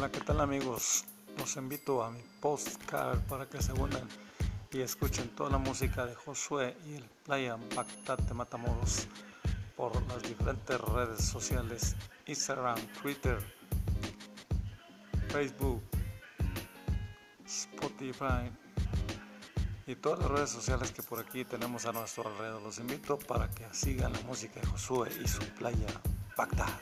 Hola, qué tal amigos? Los invito a mi postcard para que se unan y escuchen toda la música de Josué y el Playa Bagdad de Matamoros por las diferentes redes sociales Instagram, Twitter, Facebook, Spotify y todas las redes sociales que por aquí tenemos a nuestro alrededor. Los invito para que sigan la música de Josué y su Playa Bagdad.